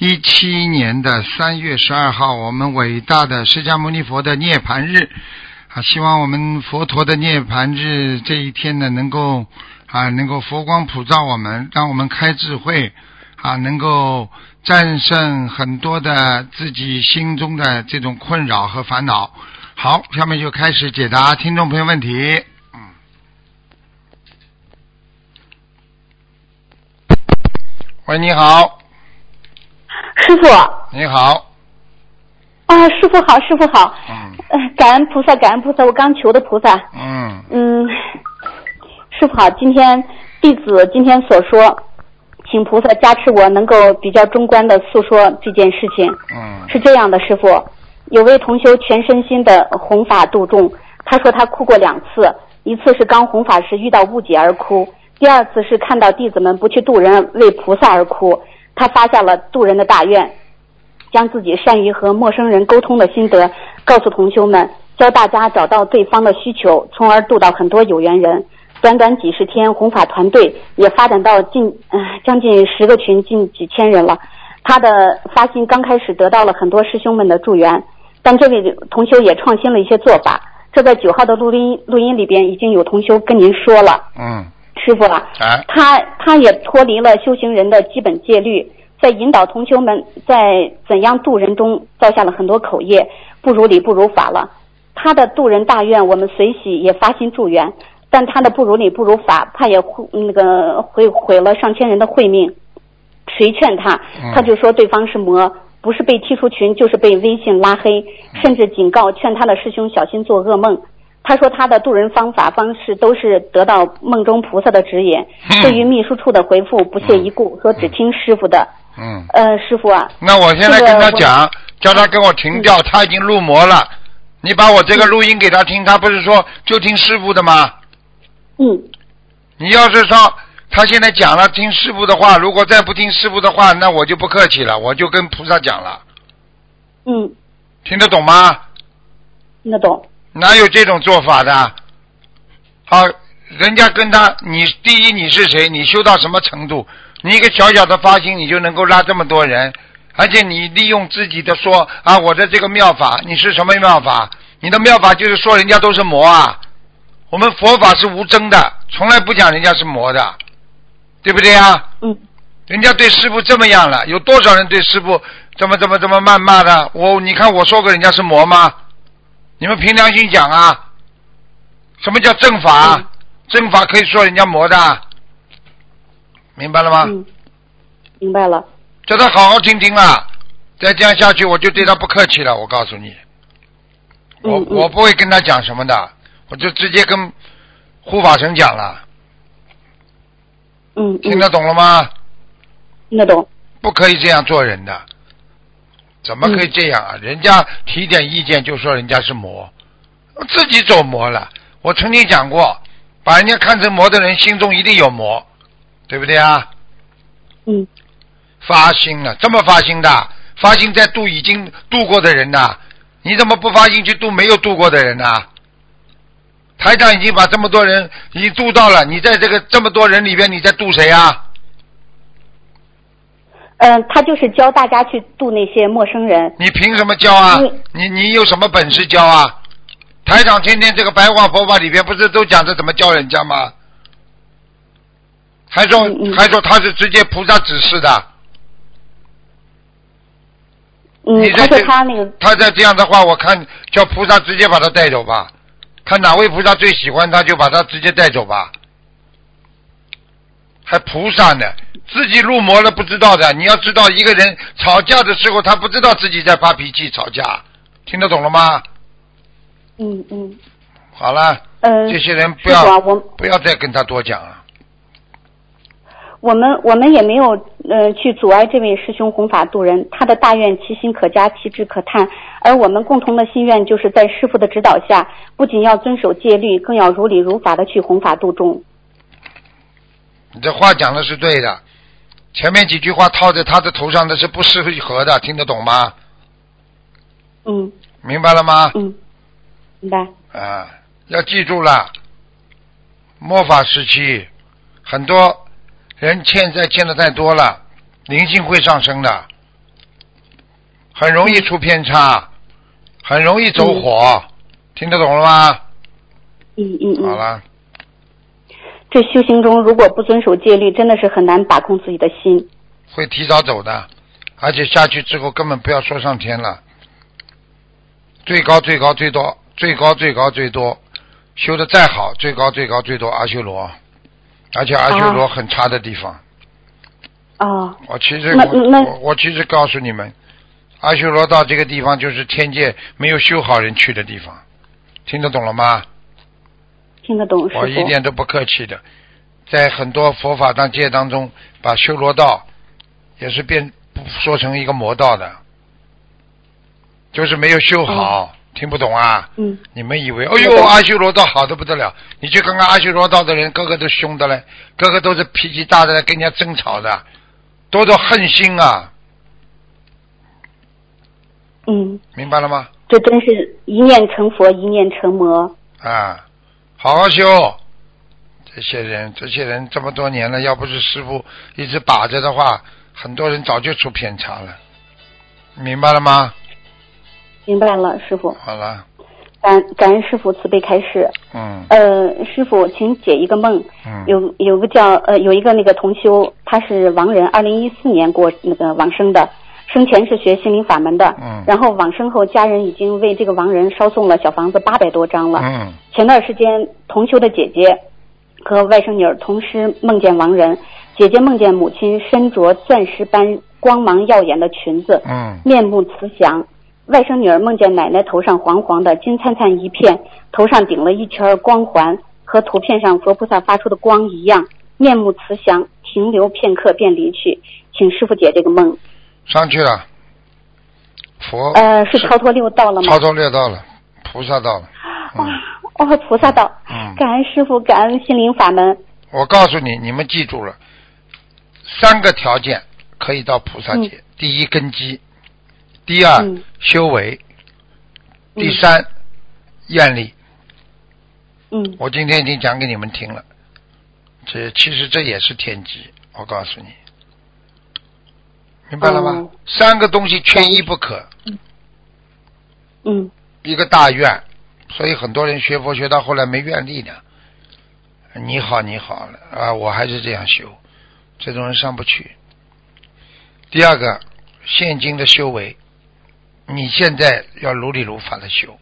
一七年的三月十二号，我们伟大的释迦牟尼佛的涅槃日啊！希望我们佛陀的涅槃日这一天呢，能够啊，能够佛光普照我们，让我们开智慧啊，能够战胜很多的自己心中的这种困扰和烦恼。好，下面就开始解答听众朋友问题。嗯，喂，你好，师傅。你好，啊，师傅好，师傅好，嗯。呃，感恩菩萨，感恩菩萨，我刚求的菩萨，嗯，嗯，师傅好，今天弟子今天所说，请菩萨加持我能够比较中观的诉说这件事情。嗯，是这样的，师傅，有位同修全身心的弘法度众，他说他哭过两次，一次是刚弘法时遇到误解而哭，第二次是看到弟子们不去度人为菩萨而哭，他发下了渡人的大愿，将自己善于和陌生人沟通的心得告诉同修们，教大家找到对方的需求，从而渡到很多有缘人。短短几十天，弘法团队也发展到近呃将近十个群，近几千人了。他的发心刚开始得到了很多师兄们的助缘，但这位同修也创新了一些做法。这在九号的录音录音里边已经有同修跟您说了，嗯，师傅啊，哎，他他也脱离了修行人的基本戒律，在引导同修们在怎样渡人中造下了很多口业，不如理不如法了。他的渡人大愿，我们随喜也发心助缘，但他的不如理不如法，怕也会那个会毁了上千人的慧命。谁劝他嗯，他就说对方是魔，不是被踢出群，就是被微信拉黑，甚至警告劝他的师兄小心做噩梦。他说他的渡人方法方式都是得到梦中菩萨的指引，对于秘书处的回复不屑一顾，说只听师傅的。嗯，呃，师傅啊，那我现在跟他这个讲，叫他跟我停掉，他已经入魔了。你把我这个录音给他听，他不是说就听师傅的吗？嗯，你要是说他现在讲了听师傅的话，如果再不听师傅的话，那我就不客气了，我就跟菩萨讲了，嗯，听得懂吗？听得懂。哪有这种做法的？好，人家跟他，你第一你是谁？你修到什么程度？你一个小小的发心，你就能够拉这么多人，而且你利用自己的说啊，我的这个妙法，你是什么妙法？你的妙法就是说人家都是魔啊。我们佛法是无争的，从来不讲人家是魔的，对不对啊？嗯人家对师傅这么样了，有多少人对师傅这么这么这么谩骂的？我你看我说过人家是魔吗？你们凭良心讲啊！什么叫正法？嗯正法可以说人家魔的，明白了吗？嗯，明白了。叫他好好听听啊！再这样下去，我就对他不客气了。我告诉你，我嗯嗯我不会跟他讲什么的，我就直接跟护法神讲了。嗯嗯，听得懂了吗？听得懂。不可以这样做人的，怎么可以这样啊？人家提点意见就说人家是魔，自己走魔了。我曾经讲过，把人家看成魔的人心中一定有魔，对不对啊？嗯发心了，这么发心的，发心在度已经度过的人呐，你怎么不发心去度没有度过的人呢？台长已经把这么多人已经度到了，你在这个这么多人里边，你在度谁啊？嗯、他就是教大家去度那些陌生人。你凭什么教啊嗯？你你有什么本事教啊？台长天天这个白话佛法里边不是都讲着怎么教人家吗？还说、嗯嗯还说他是直接菩萨指示的，嗯你，他这说他那个他再这样的话，我看叫菩萨直接把他带走吧，看哪位菩萨最喜欢他，就把他直接带走吧。还菩萨呢，自己入魔了不知道的。你要知道，一个人吵架的时候，他不知道自己在发脾气吵架，听得懂了吗？嗯嗯好了，呃，这些人不要我不要再跟他多讲了。我们我们也没有呃去阻碍这位师兄弘法度人，他的大愿其心可嘉，其志可叹。而我们共同的心愿，就是在师傅的指导下，不仅要遵守戒律，更要如理如法的去弘法度众。你这话讲的是对的，前面几句话套在他的头上的是不适合的，听得懂吗？嗯明白了吗？嗯，明白。啊，要记住了，末法时期，很多人欠债欠的太多了，灵性会上升的，很容易出偏差，很容易走火，听得懂了吗？嗯嗯嗯。好了，这修行中如果不遵守戒律，真的是很难把控自己的心。会提早走的，而且下去之后根本不要说上天了，最高最高最多，最高最高最多，修的再好，最高最高最多阿修罗，而且阿修罗啊很差的地方。啊，我其实我我其实告诉你们，阿修罗到这个地方就是天界没有修好人去的地方，听得懂了吗？听得懂师。我一点都不客气的，在很多佛法当界当中，把修罗道也是变说成一个魔道的，就是没有修好，听不懂啊？嗯。你们以为，哎呦，阿修罗道好的不得了，你去看看阿修罗道的人，个个都凶的嘞，个个都是脾气大的跟人家争吵的，多多恨心啊，嗯，明白了吗？这真是一念成佛，一念成魔。啊，好好修。这些人，这些人这么多年了，要不是师傅一直把着的话，很多人早就出偏差了，明白了吗？明白了，师傅。好了，感感恩师傅慈悲开示。嗯呃，师傅，请解一个梦。嗯，有有个叫呃有一个那个同修，他是亡人，二零一四年过那个往生的，生前是学心灵法门的，嗯然后往生后家人已经为这个亡人烧送了小房子八百多张了。嗯前段时间同修的姐姐和外甥女儿同时梦见亡人，姐姐梦见母亲身着钻石般光芒耀眼的裙子，嗯面目慈祥。外甥女儿梦见奶奶头上黄黄的金灿灿一片，头上顶了一圈光环，和图片上佛菩萨发出的光一样，面目慈祥，停留片刻便离去。请师傅解这个梦。上去了，佛呃，是超脱六道了吗超？脱六道了，菩萨道了。哇嗯，哦，菩萨道，嗯，感恩师傅，感恩心灵法门。我告诉你，你们记住了，三个条件可以到菩萨界：第一根基，第二、嗯修为，嗯第三、愿力。嗯我今天已经讲给你们听了，这其实这也是天机，我告诉你，明白了吗？哦三个东西缺一不可，嗯一个大愿，所以很多人学佛学到后来没愿力的。你好，你好了啊，我还是这样修，这种人上不去。第二个，现今的修为，你现在要如理如法的修，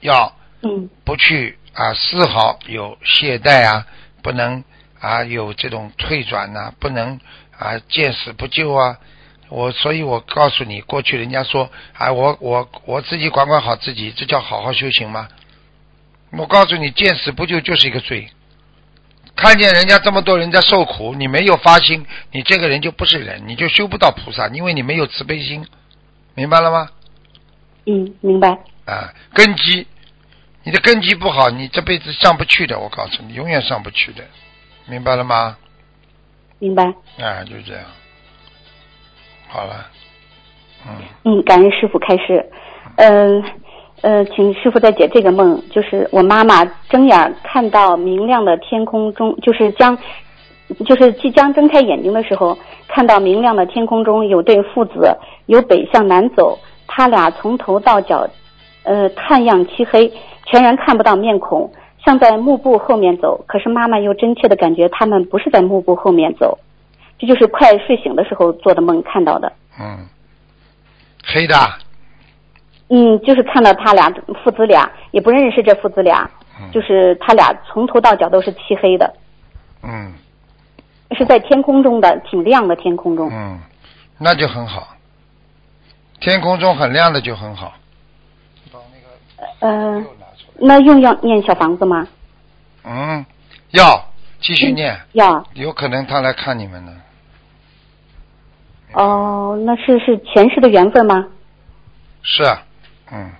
要嗯不去啊丝毫有懈怠啊，不能啊有这种退转呐、不能啊见死不救啊。我所以，我告诉你，过去人家说哎，我我我自己管管好自己，这叫好好修行吗？我告诉你，见死不救就是一个罪。看见人家这么多人在受苦，你没有发心，你这个人就不是人，你就修不到菩萨，因为你没有慈悲心，明白了吗？嗯，明白。啊，根基，你的根基不好，你这辈子上不去的。我告诉你，永远上不去的，明白了吗？明白。啊，就这样。好了，嗯，嗯，感恩师傅开示。嗯呃，请师傅再解这个梦，就是我妈妈睁眼看到明亮的天空中，就是将，就是即将睁开眼睛的时候，看到明亮的天空中有对父子由北向南走，他俩从头到脚，呃，炭样漆黑，全然看不到面孔，像在幕布后面走。可是妈妈又真切的感觉他们不是在幕布后面走，这就是快睡醒的时候做的梦看到的。嗯，黑的，嗯，就是看到他俩父子俩，也不认识这父子俩，嗯就是他俩从头到脚都是漆黑的，嗯是在天空中的，挺亮的天空中。嗯，那就很好。天空中很亮的就很好。把那个呃又，拿出来。那用要念小房子吗？嗯，要继续念，要有可能他来看你们呢。哦，那是是前世的缘分吗？是啊，嗯，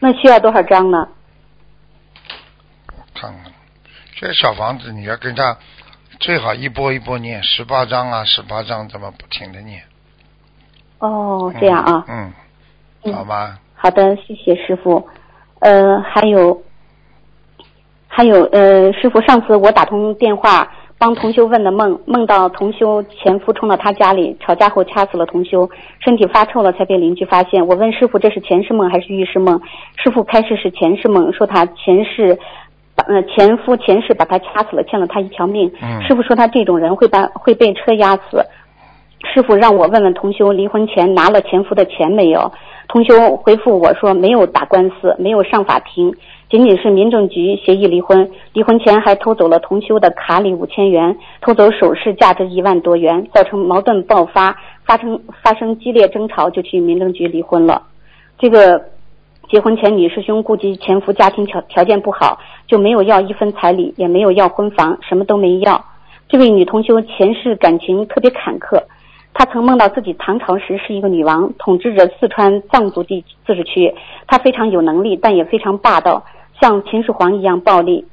那需要多少张呢？我看看，这小房子你要跟他最好一波一波念，十八张啊，十八张，怎么不停的念？哦，这样啊，嗯，嗯好吧，好的，谢谢师傅。呃，还有，还有，呃，师傅，上次我打通电话帮同修问的梦，梦到同修前夫冲到他家里，吵架后掐死了同修，身体发臭了才被邻居发现。我问师傅这是前世梦还是预示梦？师傅开始是前世梦，说他前世。把呃前夫前世把他掐死了，欠了他一条命。嗯师傅说他这种人会把会被车压死。师傅让我问问同修离婚前拿了前夫的钱没有？同修回复我说没有打官司，没有上法庭，仅仅是民政局协议离婚。离婚前还偷走了同修的卡里五千元，偷走首饰价值一万多元，造成矛盾爆发，发生发生激烈争吵，就去民政局离婚了。这个结婚前女师兄顾及前夫家庭条条件不好，就没有要一分彩礼，也没有要婚房，什么都没要。这位女同修前世感情特别坎坷，她曾梦到自己唐朝时是一个女王，统治着四川藏族地自治区。她非常有能力，但也非常霸道，像秦始皇一样暴力。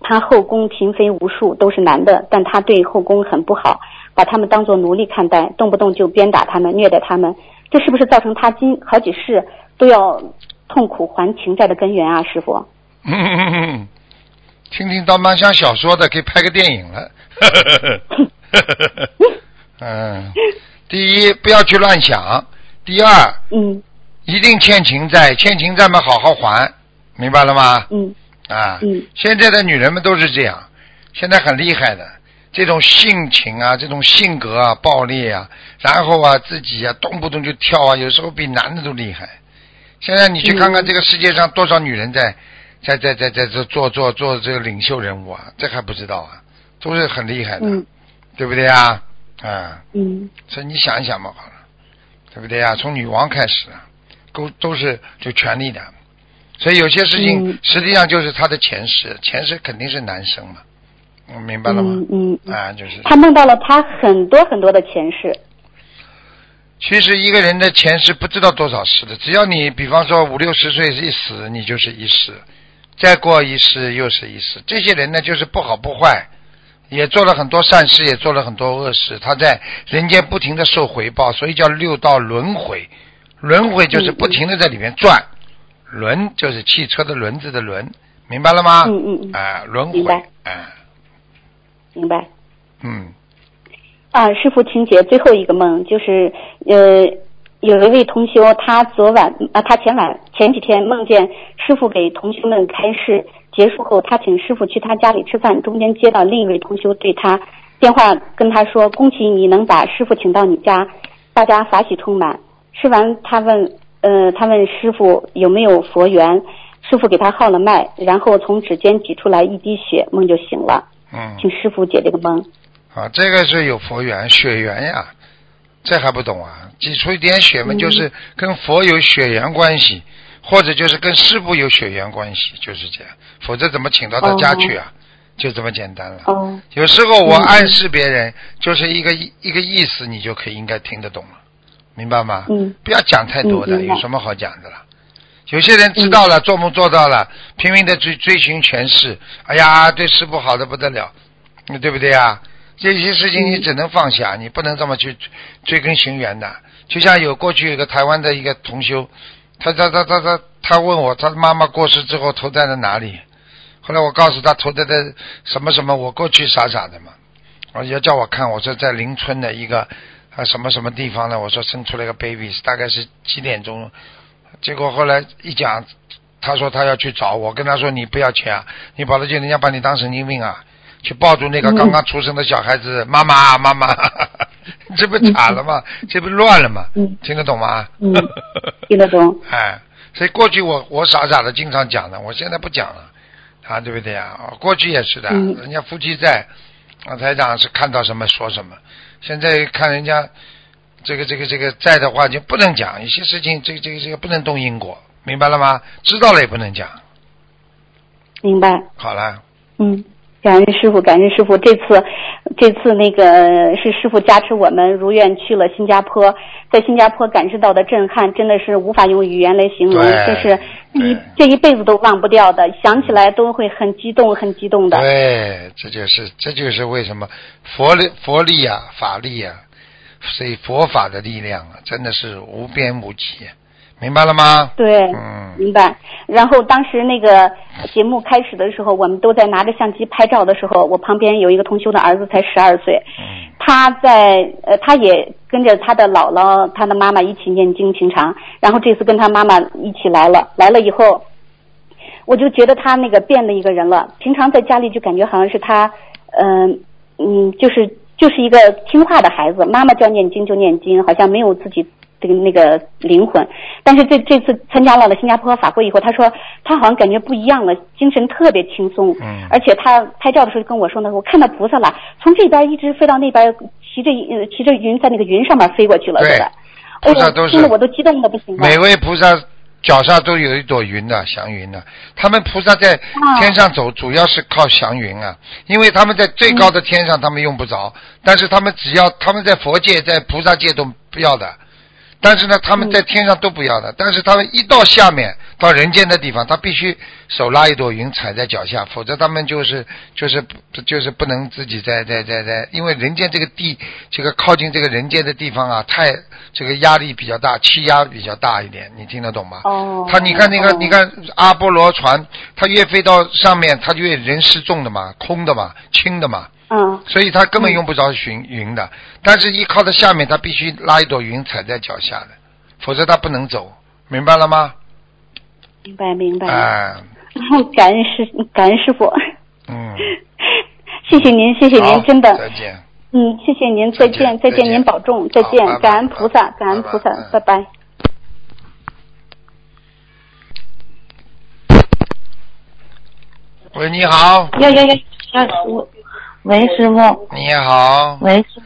他后宫嫔妃无数，都是男的，但他对后宫很不好，把他们当做奴隶看待，动不动就鞭打他们，虐待他们。这是不是造成他今好几世都要痛苦还情债的根源啊，师傅？嗯，听听倒蛮像小说的，可以拍个电影了。嗯，第一不要去乱想，第二嗯一定欠情债，欠情债嘛好好还，明白了吗？嗯啊，嗯现在的女人们都是这样，现在很厉害的，这种性情啊，这种性格啊，暴烈啊，然后啊自己啊动不动就跳啊，有时候比男的都厉害。现在你去看看嗯这个世界上多少女人在在在在在这做做做这个领袖人物啊，这还不知道啊，都是很厉害的，嗯对不对啊？啊，嗯所以你想一想嘛，好了，对不对啊？从女王开始啊，都都是就权力的，所以有些事情嗯实际上就是他的前世，前世肯定是男生嘛，嗯明白了吗？嗯嗯，啊，就是，他梦到了他很多很多的前世。其实一个人的前世不知道多少世的，只要你比方说五六十岁一死，你就是一世，再过一世又是一世。这些人呢，就是不好不坏，也做了很多善事，也做了很多恶事，他在人间不停的受回报，所以叫六道轮回。轮回就是不停的在里面转，轮就是汽车的轮子的轮，明白了吗？嗯嗯嗯啊，轮回明白，哎，明白。嗯，啊，师傅，请解最后一个梦，就是呃，有一位同修，他昨晚啊，他前晚前几天梦见师傅给同学们开示，结束后，他请师傅去他家里吃饭，中间接到另一位同修对他电话跟他说：“恭喜你能把师傅请到你家，大家法喜充满。”吃完，他问呃，他问师傅有没有佛缘，师傅给他号了脉，然后从指尖挤出来一滴血，梦就醒了。嗯，请师傅解这个梦。啊，这个是有佛缘、血缘呀，这还不懂啊？挤出一点血嘛，嗯就是跟佛有血缘关系，或者就是跟师傅有血缘关系，就是这样。否则怎么请到他家去啊？就这么简单了。哦，有时候我嗯暗示别人，就是一个一一个意思，你就可以应该听得懂了，明白吗？嗯不要讲太多的，嗯有什么好讲的了？有些人知道了，做梦做到了，拼命的追追寻权势，哎呀，对师傅好的不得了，嗯对不对啊？这些事情你嗯只能放下，你不能这么去追追根寻源的。就像有过去有个台湾的一个同修，他他他他他他问我，他妈妈过世之后投在了哪里？后来我告诉他投在的什么什么，我过去傻傻的嘛，我要叫我看，我说在邻村的一个啊什么什么地方呢？我说生出来个 baby，大概是几点钟？结果后来一讲，他说他要去找我，跟他说你不要去啊，你跑了去人家把你当神经病啊，去抱住那个嗯刚刚出生的小孩子，妈妈妈妈，这不惨了吗？这不乱了吗？嗯听得懂吗？嗯 听得懂。哎，所以过去我我傻傻的经常讲的，我现在不讲了，啊，对不对啊？过去也是的，嗯人家夫妻在，啊，台长是看到什么说什么，现在看人家这个这个这个在的话就不能讲，有些事情这个这个这个不能动因果，明白了吗？知道了也不能讲。明白。好了，嗯，感恩师傅，感恩师傅。这次，这次那个是师傅加持我们如愿去了新加坡，在新加坡感受到的震撼，真的是无法用语言来形容，对这是一这一辈子都忘不掉的，想起来都会很激动，很激动的。对，这就是这就是为什么佛力佛力啊，法力啊，所以佛法的力量啊，真的是无边无际，明白了吗？对，嗯明白。然后当时那个节目开始的时候，我们都在拿着相机拍照的时候，我旁边有一个同修的儿子才十二岁，嗯他在呃，他也跟着他的姥姥、他的妈妈一起念经，平常。然后这次跟他妈妈一起来了，来了以后，我就觉得他那个变了一个人了。平常在家里就感觉好像是他，嗯、嗯，就是就是一个听话的孩子，妈妈叫念经就念经，好像没有自己这个那个灵魂。但是这这次参加了新加坡法会以后，他说他好像感觉不一样了，精神特别轻松。嗯而且他拍照的时候跟我说呢，我看到菩萨了，从这边一直飞到那边，骑着呃骑着云在那个云上面飞过去了，对菩萨都是听得我都激动的不行了。每位菩萨脚下都有一朵云的祥云的，他们菩萨在啊天上走，主要是靠祥云啊，因为他们在最高的天上他们用不着，但是他们只要他们在佛界、在菩萨界都不要的，但是呢，他们在天上都不要的，但是他们一到下面到人间的地方，他必须手拉一朵云踩在脚下，否则他们就是就是就是不能自己在在在在，因为人间这个地这个靠近这个人间的地方啊，太这个压力比较大，气压比较大一点，你听得懂吗？哦，他你看那个，哦你看阿波罗船，它越飞到上面，它就越人失重的嘛，空的嘛，轻的嘛，嗯，所以他根本用不着寻云的。但是，依靠在下面，他必须拉一朵云踩在脚下的，否则他不能走，明白了吗？明白明白。哎，感恩师感恩师傅，嗯，谢谢您，谢谢您，真的，再见。嗯，谢谢您，再再见见，再见，再见您保重，再见感恩菩萨，感恩菩萨嗯，拜拜。喂，你好，呀呀呀！呀，我，喂，师傅，你好，喂，师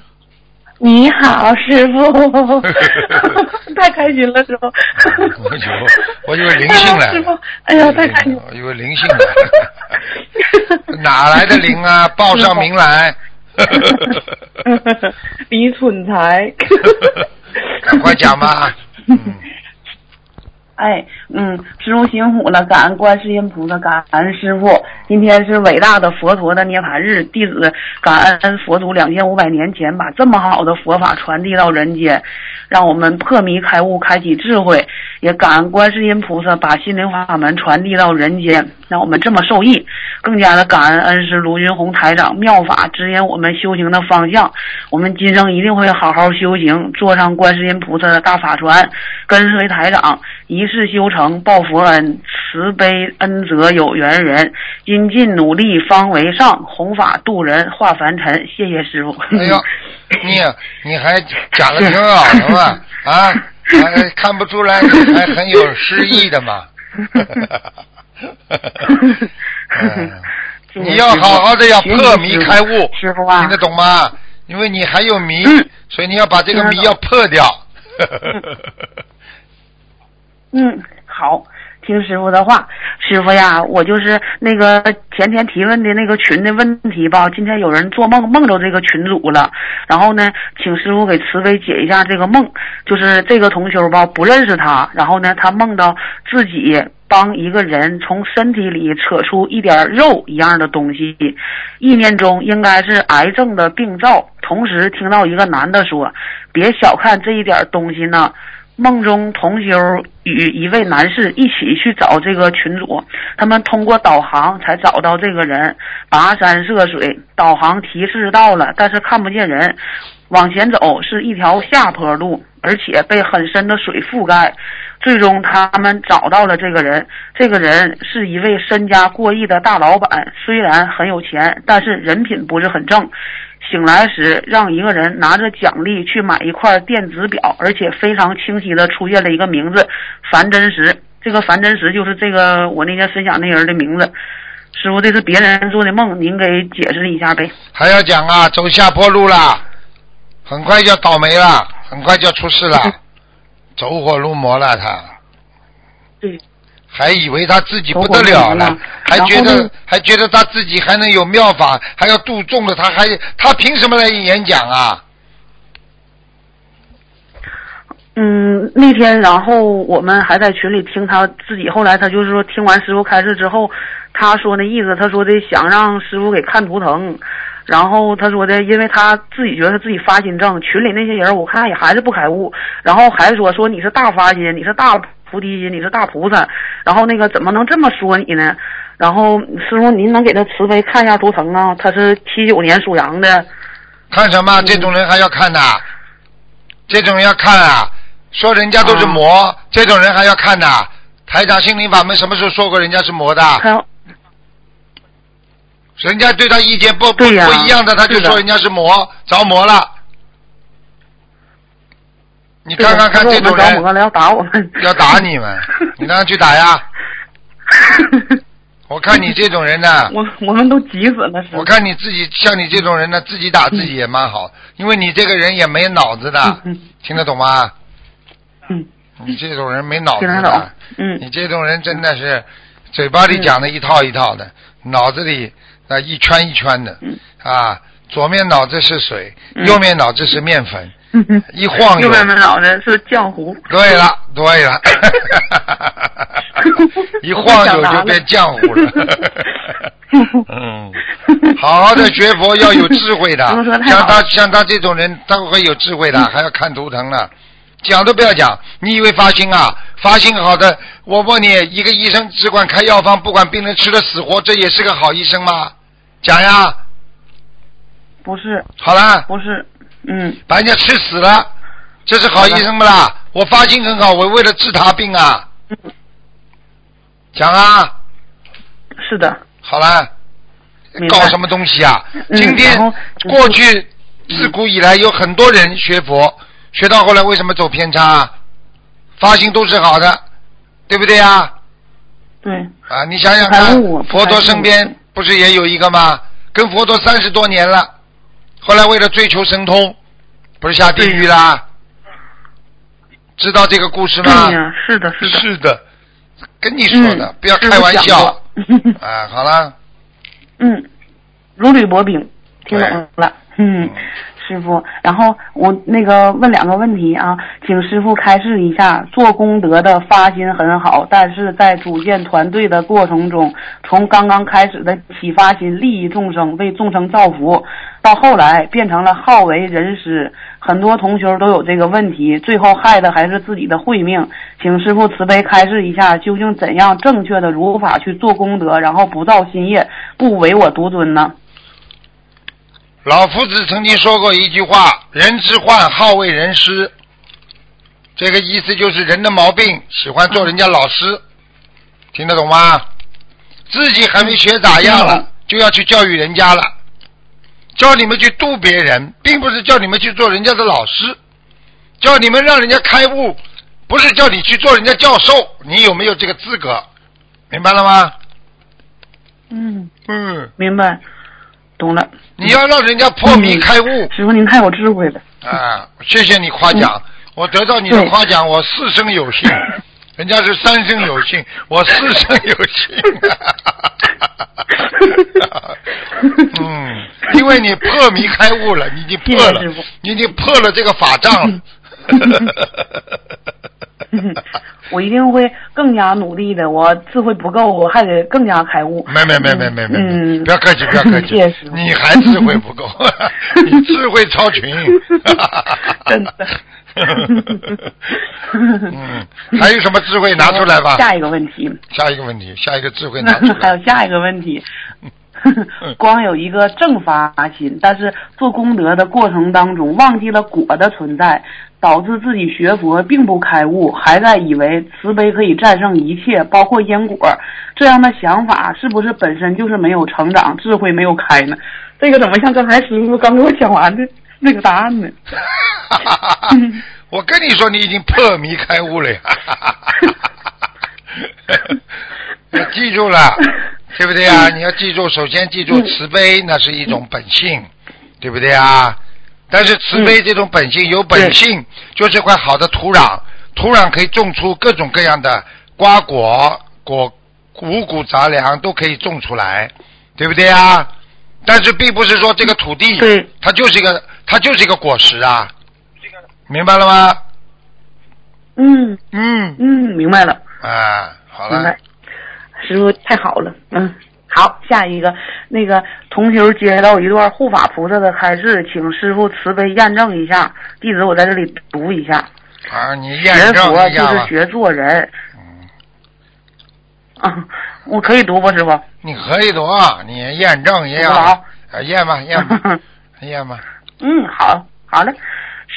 你好，师傅，太开心了，师傅。我以为我以为灵性来了师傅，哎呀，太开心了。我以为灵性来了，哪来的灵啊？报上名来。李蠢才。赶快讲吧。嗯，哎，嗯，师傅辛苦了，感恩观世音菩萨，感恩师傅。今天是伟大的佛陀的涅槃日，弟子感恩佛祖两千五百年前把这么好的佛法传递到人间，让我们破迷开悟，开启智慧。也感恩观世音菩萨把心灵法门传递到人间，让我们这么受益。更加的感恩恩师卢云红台长妙法指引我们修行的方向。我们今生一定会好好修行，坐上观世音菩萨的大法船，跟随台长一世修成报佛恩，慈悲恩泽有缘人，精进努力方为上，弘法度人化凡尘。谢谢师傅。哎呦，你你还讲的挺好的嘛啊，看不出来你还很有诗意的嘛。嗯你要好好的要破迷开悟，师傅啊听得懂吗？因为你还有迷，嗯所以你要把这个迷要破掉。嗯，好，听师傅的话。师傅呀，我就是那个前天提问的那个群的问题吧，今天有人做梦梦着这个群主了，然后呢，请师傅给慈悲解一下这个梦。就是这个同修吧，不认识他，然后呢，他梦到自己。帮一个人从身体里扯出一点肉一样的东西，意念中应该是癌症的病灶。同时听到一个男的说：“别小看这一点东西呢。”梦中同修与一位男士一起去找这个群主，他们通过导航才找到这个人，跋山涉水，导航提示到了，但是看不见人。往前走是一条下坡路，而且被很深的水覆盖。最终他们找到了这个人，这个人是一位身家过亿的大老板，虽然很有钱，但是人品不是很正。醒来时，让一个人拿着奖励去买一块电子表，而且非常清晰的出现了一个名字樊真实。这个樊真实就是这个我那天分享那人的名字。师傅，这是别人做的梦，您给解释一下呗？还要讲啊，走下坡路了，很快就要倒霉了，很快就要出事了，走火入魔了他。对，还以为他自己不得了了，还觉得还觉得他自己还能有妙法，还要度众了，他还他凭什么来演讲啊？嗯，那天然后我们还在群里听他自己，后来他就是说听完师傅开示之后，他说那意思，他说的想让师傅给看图腾，然后他说的，因为他自己觉得他自己发心正，群里那些人我看也还是不开悟，然后还说说你是大发心，你是大菩提心，你是大菩萨，然后那个怎么能这么说你呢？然后师傅您能给他慈悲看一下图腾啊？他是七九年属羊的，看什么？这种人还要看呐？这种人要看啊？说人家都是魔，这种人还要看呐？台长心灵法门什么时候说过人家是魔的？人家对他意见不不不一样的，他就说人家是魔，着魔了。你看看看这种人，要打我们，要打你们，你让他去打呀。我看你这种人呢，我我们都急死了。我看你自己像你这种人呢，自己打自己也蛮好，因为你这个人也没脑子的，听得懂吗？嗯，你这种人没脑子的，嗯，你这种人真的是嘴巴里讲的一套一套的，脑子里啊一圈一圈的，啊，左面脑子是水，右面脑子是面粉，一晃悠，右面脑子是浆糊。对了，对了，一晃悠就变浆糊了。嗯，好好的学佛要有智慧的，像他像他这种人，他会有智慧的，还要看图腾呢。讲都不要讲，你以为发心啊？发心好的，我问你，一个医生只管开药方，不管病人吃的死活，这也是个好医生吗？讲呀。不是。好了。不是，嗯。把人家吃死了，这是好医生不啦？我发心很好，我为了治他病啊。讲啊。是的。好了。搞什么东西啊？今天过去自古以来有很多人学佛。学到后来为什么走偏差？发心都是好的，对不对呀？对。啊，你想想看，佛陀身边不是也有一个吗？跟佛陀三十多年了，后来为了追求神通，不是下地狱啦？知道这个故事吗？对呀，是的，是的。是的，跟你说的，不要开玩笑。啊，好了。嗯，如履薄冰，听懂了。嗯。师傅，然后我那个问两个问题啊，请师傅开示一下。做功德的发心很好，但是在组建团队的过程中，从刚刚开始的启发心、利益众生、为众生造福，到后来变成了好为人师，很多同学都有这个问题，最后害的还是自己的慧命。请师傅慈悲开示一下，究竟怎样正确的如法去做功德，然后不造新业，不唯我独尊呢？老夫子曾经说过一句话：“人之患好为人师。”这个意思就是人的毛病喜欢做人家老师，听得懂吗？自己还没学咋样了，就要去教育人家了，教你们去度别人，并不是叫你们去做人家的老师，叫你们让人家开悟，不是叫你去做人家教授。你有没有这个资格？明白了吗？嗯嗯，明白。懂了，你要让人家破迷开悟。师傅，您太有智慧了。啊，谢谢你夸奖，我得到你的夸奖，我四生有幸。人家是三生有幸，我四生有幸。嗯，因为你破迷开悟了，你已经破了，你已经破了这个法障了。我一定会更加努力的。我智慧不够，我还得更加开悟。没没没没没没，不要客气不要客气，你还智慧不够，你智慧超群。真的。嗯，还有什么智慧拿出来吧？下一个问题。下一个问题，下一个智慧拿出来。还有下一个问题。光有一个正发心，但是做功德的过程当中忘记了果的存在，导致自己学佛并不开悟，还在以为慈悲可以战胜一切，包括因果。这样的想法是不是本身就是没有成长，智慧没有开呢？这个怎么像刚才师傅刚给我讲完的 那个答案呢？我跟你说，你已经破迷开悟了呀！记住了。对不对啊？你要记住，首先记住慈悲，那是一种本性，对不对啊？但是慈悲这种本性有本性，就是块好的土壤，土壤可以种出各种各样的瓜果，果五谷杂粮都可以种出来，对不对啊？但是并不是说这个土地，它就是一个它就是一个果实啊，明白了吗？嗯嗯，嗯，明白了，啊，好了明白，。师傅太好了，嗯。好，下一个那个同修接到一段护法菩萨的开示，请师傅慈悲验证一下。弟子我在这里读一下：啊，你验证佛一下吧。就是学做人。嗯，啊，我可以读不，师傅？你可以读啊，你验证一下好。啊，验吧，验吧，验吧。嗯，好，好嘞。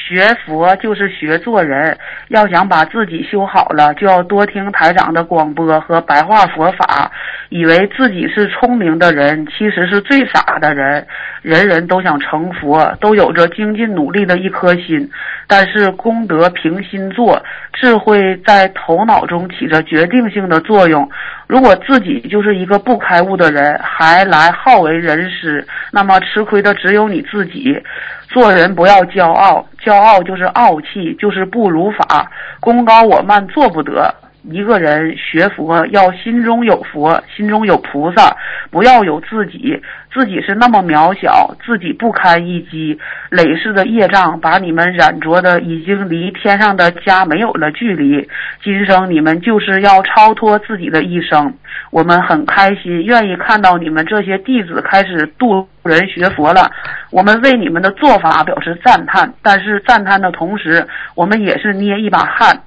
学佛就是学做人，要想把自己修好了，就要多听台长的广播和白话佛法。以为自己是聪明的人，其实是最傻的人。人人都想成佛，都有着精进努力的一颗心，但是功德凭心做，智慧在头脑中起着决定性的作用。如果自己就是一个不开悟的人，还来好为人师，那么吃亏的只有你自己。做人不要骄傲，骄傲就是傲气，就是不如法，功高我慢做不得。一个人学佛要心中有佛，心中有菩萨，不要有自己，自己是那么渺小，自己不堪一击。累世的业障把你们染着的已经离天上的家没有了距离。今生你们就是要超脱自己的一生。我们很开心，愿意看到你们这些弟子开始度人学佛了。我们为你们的做法表示赞叹，但是赞叹的同时，我们也是捏一把汗。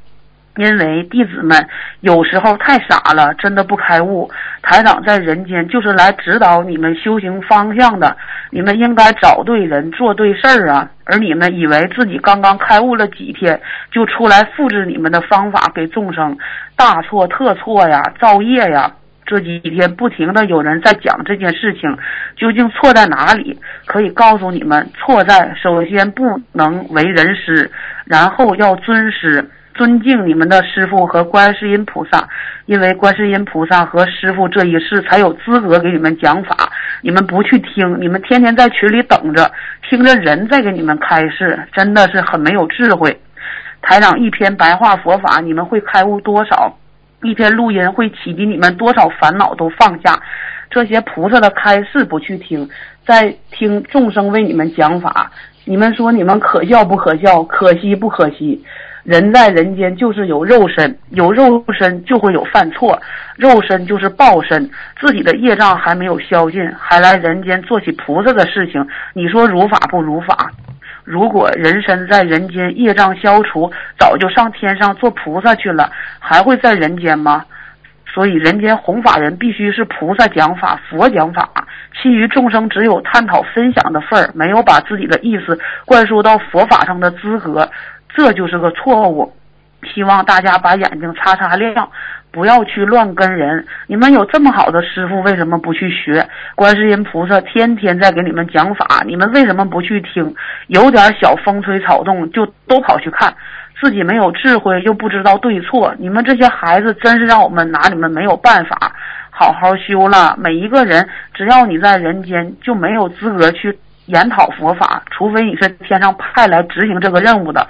因为弟子们有时候太傻了，真的不开悟。台长在人间就是来指导你们修行方向的，你们应该找对人，做对事儿啊。而你们以为自己刚刚开悟了几天，就出来复制你们的方法给众生，大错特错呀，造业呀。这几天不停的有人在讲这件事情，究竟错在哪里？可以告诉你们，错在首先不能为人师，然后要尊师。尊敬你们的师傅和观世音菩萨，因为观世音菩萨和师傅这一世才有资格给你们讲法。你们不去听，你们天天在群里等着，听着人在给你们开示，真的是很没有智慧。台长一篇白话佛法，你们会开悟多少？一篇录音会启迪你们多少烦恼都放下。这些菩萨的开示不去听，在听众生为你们讲法，你们说你们可笑不可笑？可惜不可惜？人在人间就是有肉身，有肉身就会有犯错，肉身就是报身，自己的业障还没有消尽，还来人间做起菩萨的事情，你说如法不如法？如果人身在人间业障消除，早就上天上做菩萨去了，还会在人间吗？所以人间弘法人必须是菩萨讲法、佛讲法，其余众生只有探讨分享的份儿，没有把自己的意思灌输到佛法上的资格，这就是个错误。希望大家把眼睛擦擦亮，不要去乱跟人。你们有这么好的师傅，为什么不去学？观世音菩萨天天在给你们讲法，你们为什么不去听？有点小风吹草动就都跑去看，自己没有智慧又不知道对错。你们这些孩子真是让我们拿你们没有办法。好好修了，每一个人只要你在人间，就没有资格去研讨佛法，除非你是天上派来执行这个任务的。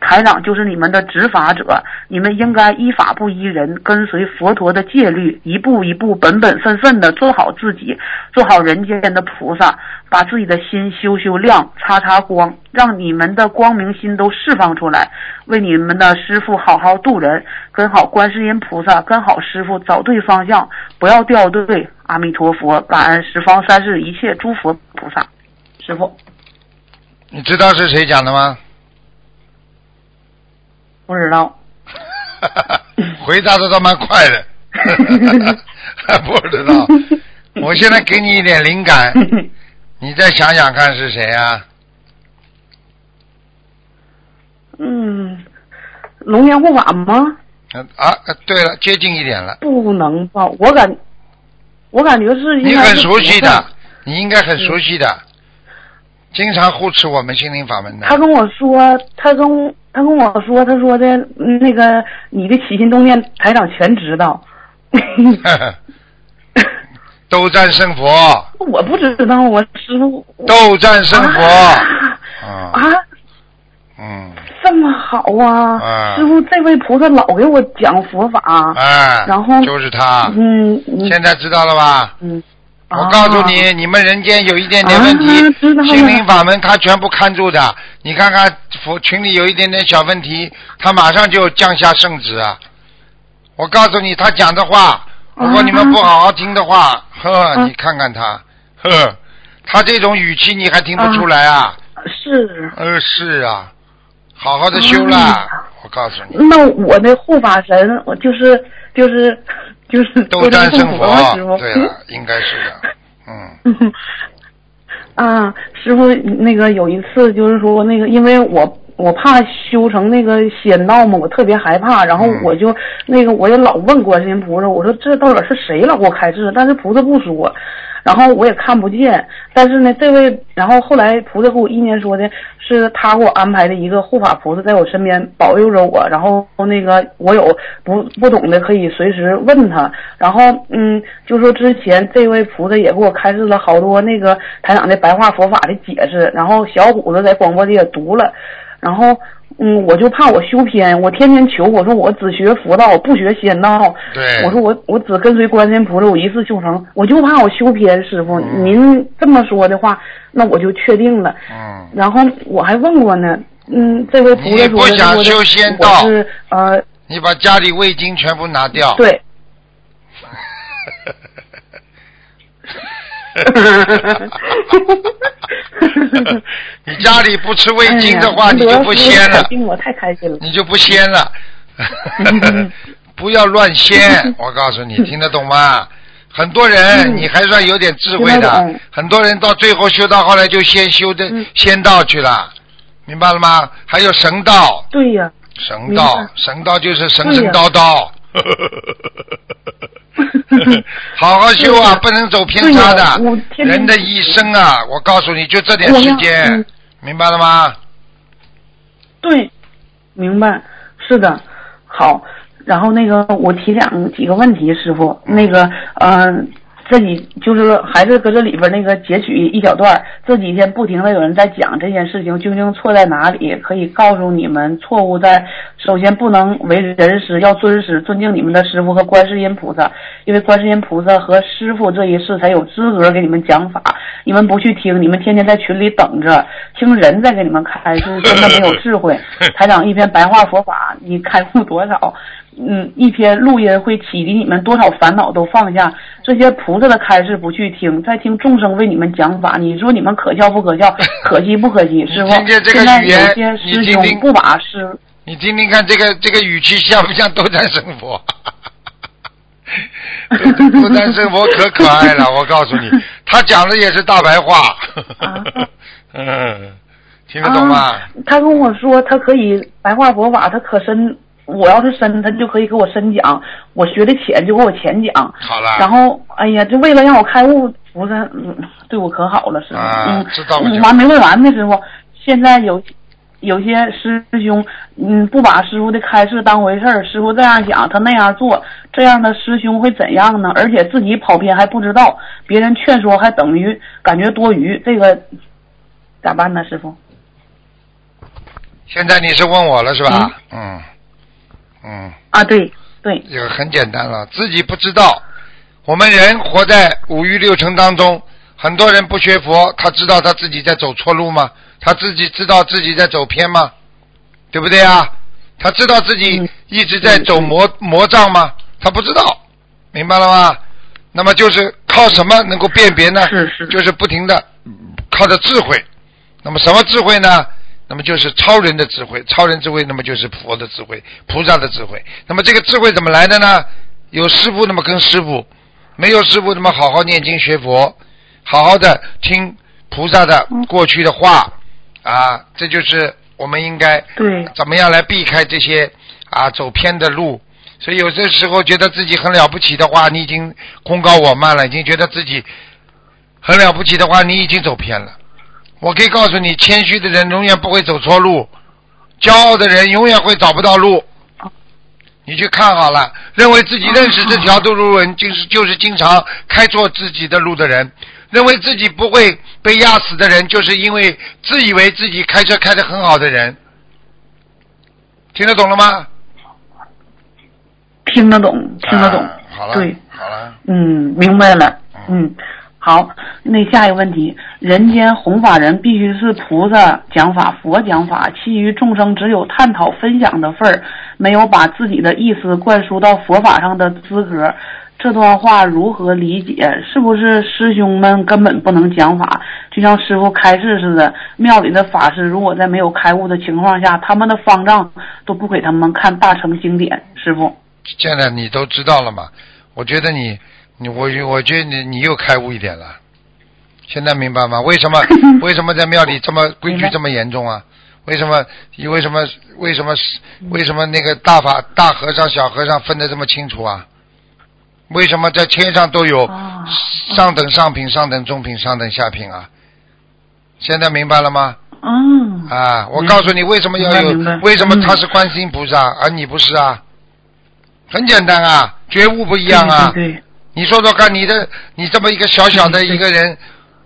台长就是你们的执法者，你们应该依法不依人，跟随佛陀的戒律，一步一步、本本分分的做好自己，做好人间的菩萨，把自己的心修修亮，擦擦光，让你们的光明心都释放出来，为你们的师傅好好度人，跟好观世音菩萨，跟好师傅，找对方向，不要掉队。阿弥陀佛，感恩十方三世一切诸佛菩萨，师傅你知道是谁讲的吗？不知道。回答的倒蛮快的，不知道。我现在给你一点灵感，你再想想看是谁啊？嗯，龙岩护法吗？啊，对了，接近一点了。不能吧？我感，我感觉是你很熟悉的，你应该很熟悉的，经常护持我们心灵法门的。他跟我说，他跟他跟我说，他说的嗯那个你的起心动念，台长全知道。斗战胜佛，我不知道，我师傅斗战胜佛。啊！嗯，这么好啊！啊师傅，这位菩萨老给我讲佛法，哎，然后就是他，嗯嗯现在知道了吧？嗯，我告诉你，啊你们人间有一点点问题，心灵法门他全部看住的。你看看佛群里有一点点小问题，他马上就降下圣旨啊！我告诉你，他讲的话，如果你们不好好听的话，呵，啊你看看他，呵，他这种语气你还听不出来啊？是。呃，是啊，好好的修啦，哎我告诉你，那我那护法神，我就是就是就是斗战胜佛。对了，应该是的，嗯，啊，师傅，那个有一次就是说那个，因为我我怕修成那个仙道嘛，我特别害怕，然后嗯我就、那个我也老问观世音菩萨，我说这到底是谁老给我开示？但是菩萨不说，然后我也看不见。但是呢，这位，然后后来菩萨给我意念说的是他给我安排的一个护法菩萨在我身边保佑着我，然后那个我有不不懂的可以随时问他，然后嗯，就说之前这位菩萨也给我开示了好多那个台长的白话佛法的解释，然后小虎子在广播里也读了，然后。嗯，我就怕我修偏，我天天求我说我只学佛道，不学仙道。对我说我我只跟随观世音菩萨，我一次修成，我就怕我修偏。师傅，嗯您这么说的话，那我就确定了。嗯，然后我还问过呢，嗯，这位菩萨你不说的说的想修仙道我是呃，你把家里味精全部拿掉。对，你家里不吃味精的话，哎你就不鲜了我太开心了。你就不鲜了。不要乱鲜，我告诉你，听得懂吗？很多人，嗯你还算有点智慧的很多人到最后修到后来就先修的嗯仙道去了，明白了吗？还有神道，对呀、神道，神道就是神神叨叨。好好修啊，不能走偏差的。人的一生啊，我告诉你，就这点时间嗯，明白了吗？对，明白，是的，好。然后那个我提两几个问题，师傅，那个呃，这几就是还是搁这里边那个截取一小段儿，这几天不停的有人在讲这件事情究竟错在哪里，可以告诉你们错误在首先不能为人师，要尊师尊敬你们的师傅和观世音菩萨，因为观世音菩萨和师傅这一世才有资格给你们讲法，你们不去听，你们天天在群里等着听人在给你们开示，真的没有智慧。台长一篇白话佛法，你开悟多少？嗯，一篇录音会启迪你们多少烦恼都放下。这些菩萨的开示不去听，再听众生为你们讲法，你说你们可笑不可笑？可惜不可惜？师傅，听见这个现在语言有些师兄不把师你听听看，这个这个语气像不像斗战胜佛？斗战胜佛可可爱了，我告诉你，他讲的也是大白话。啊 嗯，听得懂吗？啊？他跟我说他可以白话佛法，他可深。我要是深，他就可以给我深讲；我学的浅，就给我浅讲。好了。然后，哎呀，就为了让我开悟，菩萨嗯对我可好了，师傅。啊嗯，知道不就嗯完没问完呢，师傅。现在有有些师兄，嗯，不把师傅的开示当回事儿，师傅这样讲，他那样做，这样的师兄会怎样呢？而且自己跑偏还不知道，别人劝说还等于感觉多余，这个咋办呢，师傅？现在你是问我了是吧？嗯嗯，啊，对对，这个很简单了，自己不知道。我们人活在五欲六尘当中，很多人不学佛，他知道他自己在走错路吗？他自己知道自己在走偏吗？对不对啊？他知道自己嗯一直在走魔魔障吗？他不知道，明白了吗？那么就是靠什么能够辨别呢？是是就是不停的靠着智慧。那么什么智慧呢？那么就是超人的智慧，超人智慧，那么就是佛的智慧，菩萨的智慧。那么这个智慧怎么来的呢？有师傅，那么跟师傅；没有师傅，那么好好念经学佛，好好的听菩萨的过去的话啊，这就是我们应该对，怎么样来避开这些啊走偏的路。所以有些时候觉得自己很了不起的话，你已经功高我慢了，已经觉得自己很了不起的话，你已经走偏了。我可以告诉你，谦虚的人永远不会走错路，骄傲的人永远会找不到路。你去看好了，认为自己认识这条路人，就是就是经常开错自己的路的人；认为自己不会被压死的人，就是因为自以为自己开车开得很好的人。听得懂了吗？听得懂，听得懂。啊好了，对，好了，嗯，明白了。嗯，好，那下一个问题，人间弘法人必须是菩萨讲法、佛讲法，其余众生只有探讨分享的份儿，没有把自己的意思灌输到佛法上的资格。这段话如何理解？是不是师兄们根本不能讲法？就像师傅开示似的，庙里的法师如果在没有开悟的情况下，他们的方丈都不给他们看大乘经典。师傅，现在你都知道了嘛？我觉得你，你我我觉得你你又开悟一点了。现在明白吗？为什么 为什么在庙里这么规矩这么严重啊？为什么你为什么为什么为什么那个大法大和尚小和尚分得这么清楚啊？为什么在天上都有啊上等上品、上等中品、上等下品啊？现在明白了吗？嗯，啊，我告诉你，为什么要有？为什么他是观世音菩萨，而你不是啊？很简单啊，觉悟不一样啊。对你说说看，你的你这么一个小小的一个人，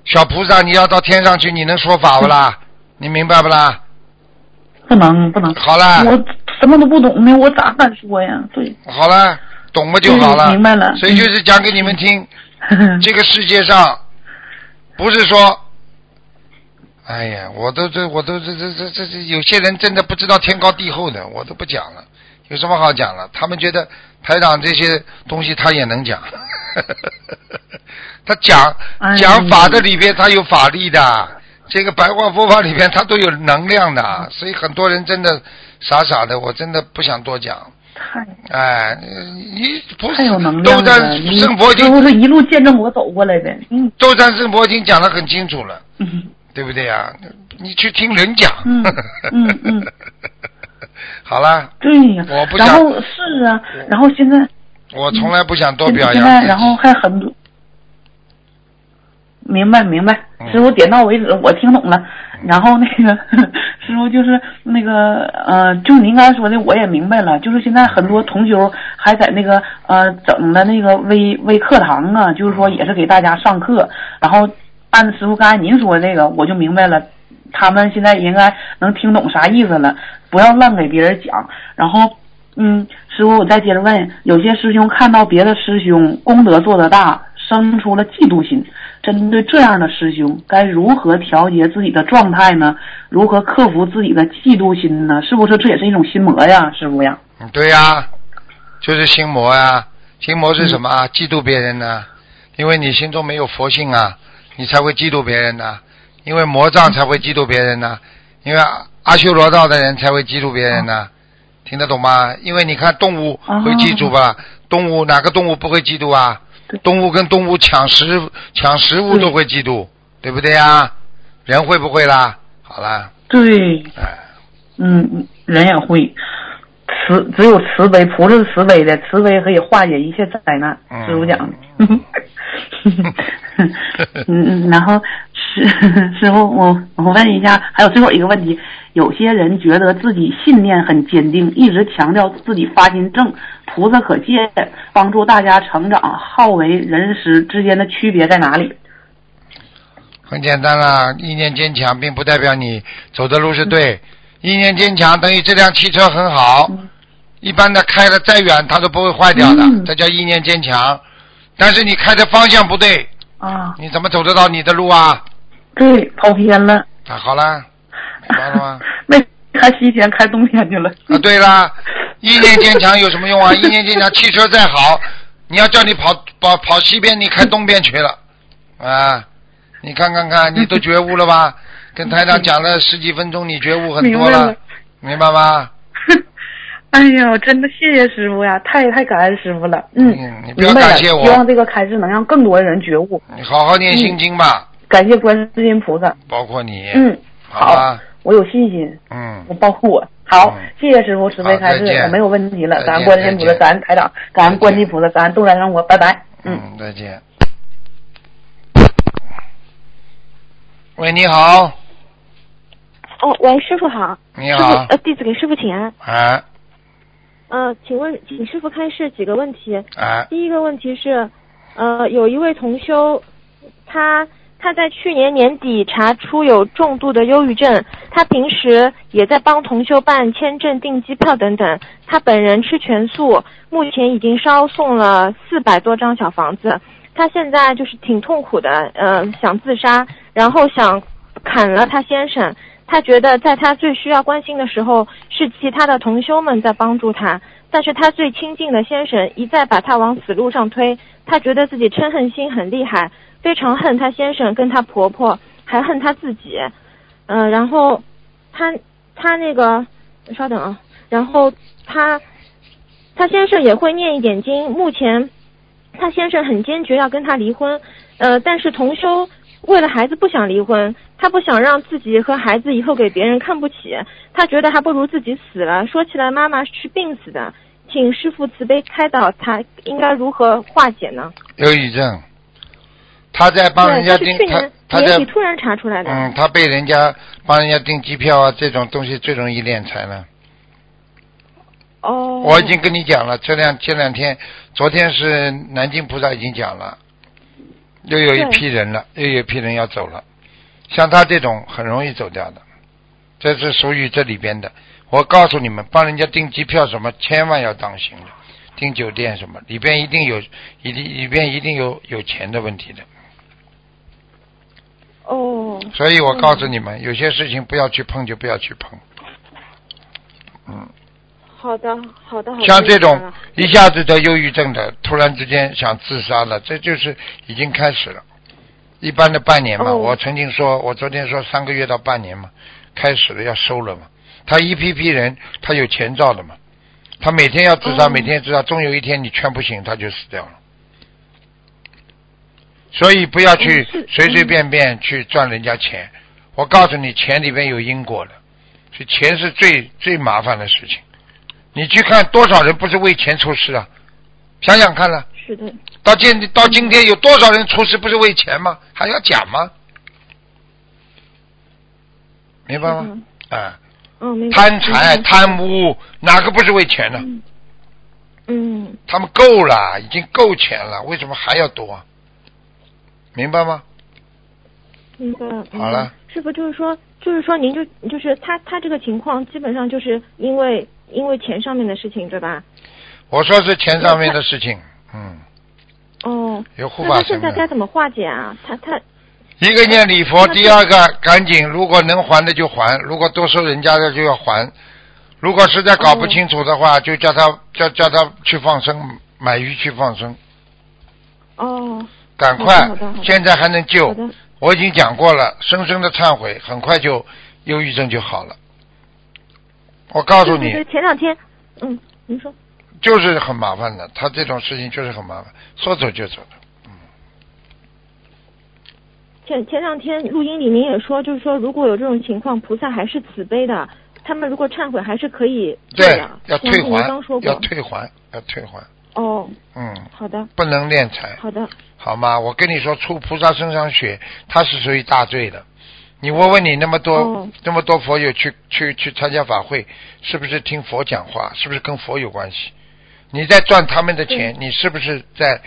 小菩萨，你要到天上去，你能说法不啦？你明白不啦？不能不能。好了，我什么都不懂呢，我咋敢说呀？对，好了，懂了就好了。嗯明白了所以就是讲给你们听，这个世界上不是说，哎呀，我都这我都这这这这这有些人真的不知道天高地厚的，我都不讲了，有什么好讲了？他们觉得台长这些东西他也能讲，他讲哎讲法的里边他有法力的，这个白话佛法里边他都有能量的，所以很多人真的傻傻的，我真的不想多讲。太哎，你不是太有能斗战量了。你胜佛经师傅是一路见证我走过来的。嗯斗战胜佛经讲的很清楚了，嗯对不对呀？你去听人讲。嗯嗯嗯。好了，对呀。我不想然后是啊，然后现在我从来不想多表扬。现在然后还很多。明白明白，嗯师傅点到为止，我听懂了。然后那个 师傅就是那个呃，就您刚才说的，我也明白了。就是现在很多同修还在那个呃整的那个微微课堂啊，就是说也是给大家上课。然后按师傅刚才您说的这个，我就明白了。他们现在应该能听懂啥意思了，不要乱给别人讲。然后，嗯，师傅，我再接着问，有些师兄看到别的师兄功德做得大，生出了嫉妒心。针对这样的师兄，该如何调节自己的状态呢？如何克服自己的嫉妒心呢？是不是这也是一种心魔呀，师傅呀？嗯对呀、就是心魔呀、心魔是什么啊？嫉妒别人呢、因为你心中没有佛性啊，你才会嫉妒别人呢、因为魔障才会嫉妒别人呢、因为阿阿修罗道的人才会嫉妒别人呢、听得懂吗？因为你看动物会记住吧？动物哪个动物不会嫉妒啊？动物跟动物抢食抢食物都会嫉妒，对不对呀？人会不会啦？好啦，对，哎，嗯，人也会。慈只有慈悲，菩萨是慈悲的，慈悲可以化解一切灾难。嗯师傅讲的。嗯嗯，然后师师傅，我我问一下，还有最后一个问题，有些人觉得自己信念很坚定，一直强调自己发心正，菩萨可见，帮助大家成长，好为人师之间的区别在哪里？很简单啦，意念坚强，并不代表你走的路是对。意念坚强等于这辆汽车很好，一般的开的再远它都不会坏掉的，嗯这叫意念坚强。但是你开的方向不对，啊，你怎么走得到你的路啊？对，跑偏了。啊，好了，明白了吗？没开西天，开东天去了。啊，对啦，意念坚强有什么用啊？意念坚强，汽车再好，你要叫你跑跑跑西边，你开东边去了，啊，你看看看，你都觉悟了吧？跟台长讲了十几分钟，你觉悟很多了明白吗？哎呀，我真的谢谢师傅呀，太太感恩师傅了。嗯，嗯你不要明白了。感谢我希望这个开示能让更多人觉悟。你好好念心经吧，感谢观世音菩萨。包括你。嗯，好吧，我有信心，嗯我，包括我。好，嗯谢谢师傅慈悲开示我没有问题了。感恩观世音菩萨，感恩台长，感恩观世音菩萨，感恩东来让我，拜拜。嗯。嗯，再见。喂，你好，哦，喂，师傅好。你好师傅，呃，弟子给师傅请安。哎呃，请问，请师傅开示几个问题。啊，第一个问题是，呃，有一位同修，他他在去年年底查出有重度的忧郁症，他平时也在帮同修办签证、订机票等等。他本人吃全素，目前已经烧送了四百多张小房子。他现在就是挺痛苦的，呃，想自杀，然后想砍了他先生。他觉得在他最需要关心的时候，是其他的同修们在帮助他，但是他最亲近的先生一再把他往死路上推。他觉得自己嗔恨心很厉害。非常恨他先生跟他婆婆，还恨他自己，嗯，然后他他那个稍等啊，然后他他先生也会念一点经。目前他先生很坚决要跟他离婚，呃，但是同修为了孩子不想离婚，他不想让自己和孩子以后给别人看不起，他觉得还不如自己死了。说起来，妈妈是病死的，请师傅慈悲开导他，应该如何化解呢？忧郁症。他在帮人家订，他他在突然查出来的。嗯，他被人家帮人家订机票啊，这种东西最容易敛财了。哦。我已经跟你讲了，这两这两天，昨天是南京菩萨已经讲了，又有一批人了，又有一批人要走了。像他这种很容易走掉的，这是属于这里边的。我告诉你们，帮人家订机票什么，千万要当心的。订酒店什么，里边一定有，一定里边一定有有钱的问题的。哦，所以我告诉你们，有些事情不要去碰，就不要去碰。嗯，好的，好的，好的。像这种一下子得忧郁症的，突然之间想自杀了，这就是已经开始了。一般的半年嘛，我曾经说，我昨天说三个月到半年嘛，开始了要收了嘛。他一批批人，他有前兆的嘛，他每天要自杀，每天自杀，终有一天你劝不醒，他就死掉了。所以不要去随随便便去赚人家钱，我告诉你，钱里面有因果的，所以钱是最最麻烦的事情。你去看多少人不是为钱出事啊？想想看了。是的。到今到今天有多少人出事不是为钱吗？还要讲吗？明白吗？啊。嗯。贪财贪污哪个不是为钱呢？嗯。他们够了，已经够钱了，为什么还要多？明白吗？明白。好了。师傅就是说，就是说，您就就是他他这个情况，基本上就是因为因为钱上面的事情，对吧？我说是钱上面的事情，嗯。哦。有护法神。那他现在该怎么化解啊？他他。一个念礼佛，第二个赶紧，如果能还的就还，如果多收人家的就要还。如果实在搞不清楚的话，就叫他叫叫他去放生，买鱼去放生。哦。赶快，现在还能救。我已经讲过了，深深的忏悔，很快就忧郁症就好了。我告诉你，前两天，嗯，您说，就是很麻烦的，他这种事情就是很麻烦，说走就走的。嗯。前前两天录音里您也说，就是说如果有这种情况，菩萨还是慈悲的，他们如果忏悔还是可以。对，要退还，要退还，要退还。哦。嗯。好的。不能敛财。好的。好吗？我跟你说，出菩萨身上血，他是属于大罪的。你问问你那么多那么多佛友去去去参加法会，是不是听佛讲话？是不是跟佛有关系？你在赚他们的钱，你是不是在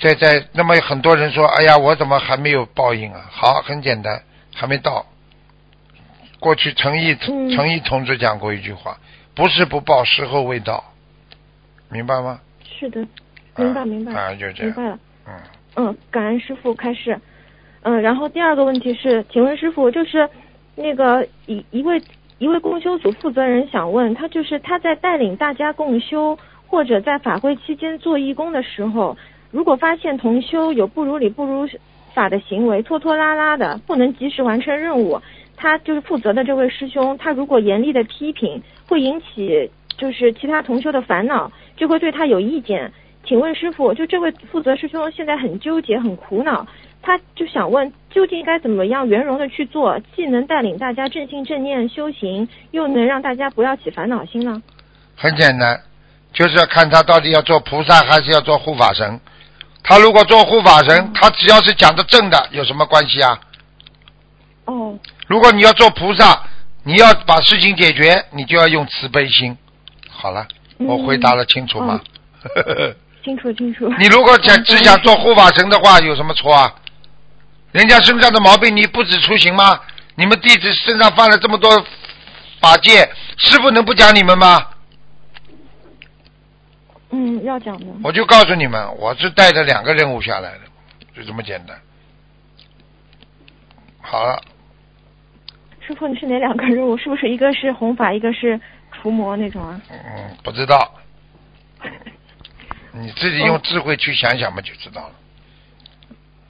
在在？那么很多人说：“哎呀，我怎么还没有报应啊？”好，很简单，还没到。过去陈毅陈毅同志讲过一句话：“不是不报，时候未到。”明白吗？是的，明白明白啊，就这样，明白了。嗯。嗯，感恩师傅开始。嗯，然后第二个问题是，请问师傅，就是那个一一位一位共修组负责人想问他，就是他在带领大家共修或者在法会期间做义工的时候，如果发现同修有不如理不如法的行为，拖拖拉拉的，不能及时完成任务，他就是负责的这位师兄，他如果严厉的批评，会引起就是其他同修的烦恼，就会对他有意见。请问师傅，就这位负责师兄现在很纠结、很苦恼，他就想问，究竟该怎么样圆融的去做，既能带领大家正信正念修行，又能让大家不要起烦恼心呢？很简单，就是要看他到底要做菩萨还是要做护法神。他如果做护法神，他只要是讲的正的，有什么关系啊？哦。如果你要做菩萨，你要把事情解决，你就要用慈悲心。好了，我回答了清楚吗？清楚清楚。你如果想只想做护法神的话，有什么错啊？人家身上的毛病你不止出行吗？你们弟子身上犯了这么多法界，师傅能不讲你们吗？嗯，要讲的。我就告诉你们，我是带着两个任务下来的，就这么简单。好了，师傅，你是哪两个任务？是不是一个是弘法，一个是除魔那种啊？嗯，不知道，你自己用智慧去想想嘛，就知道了。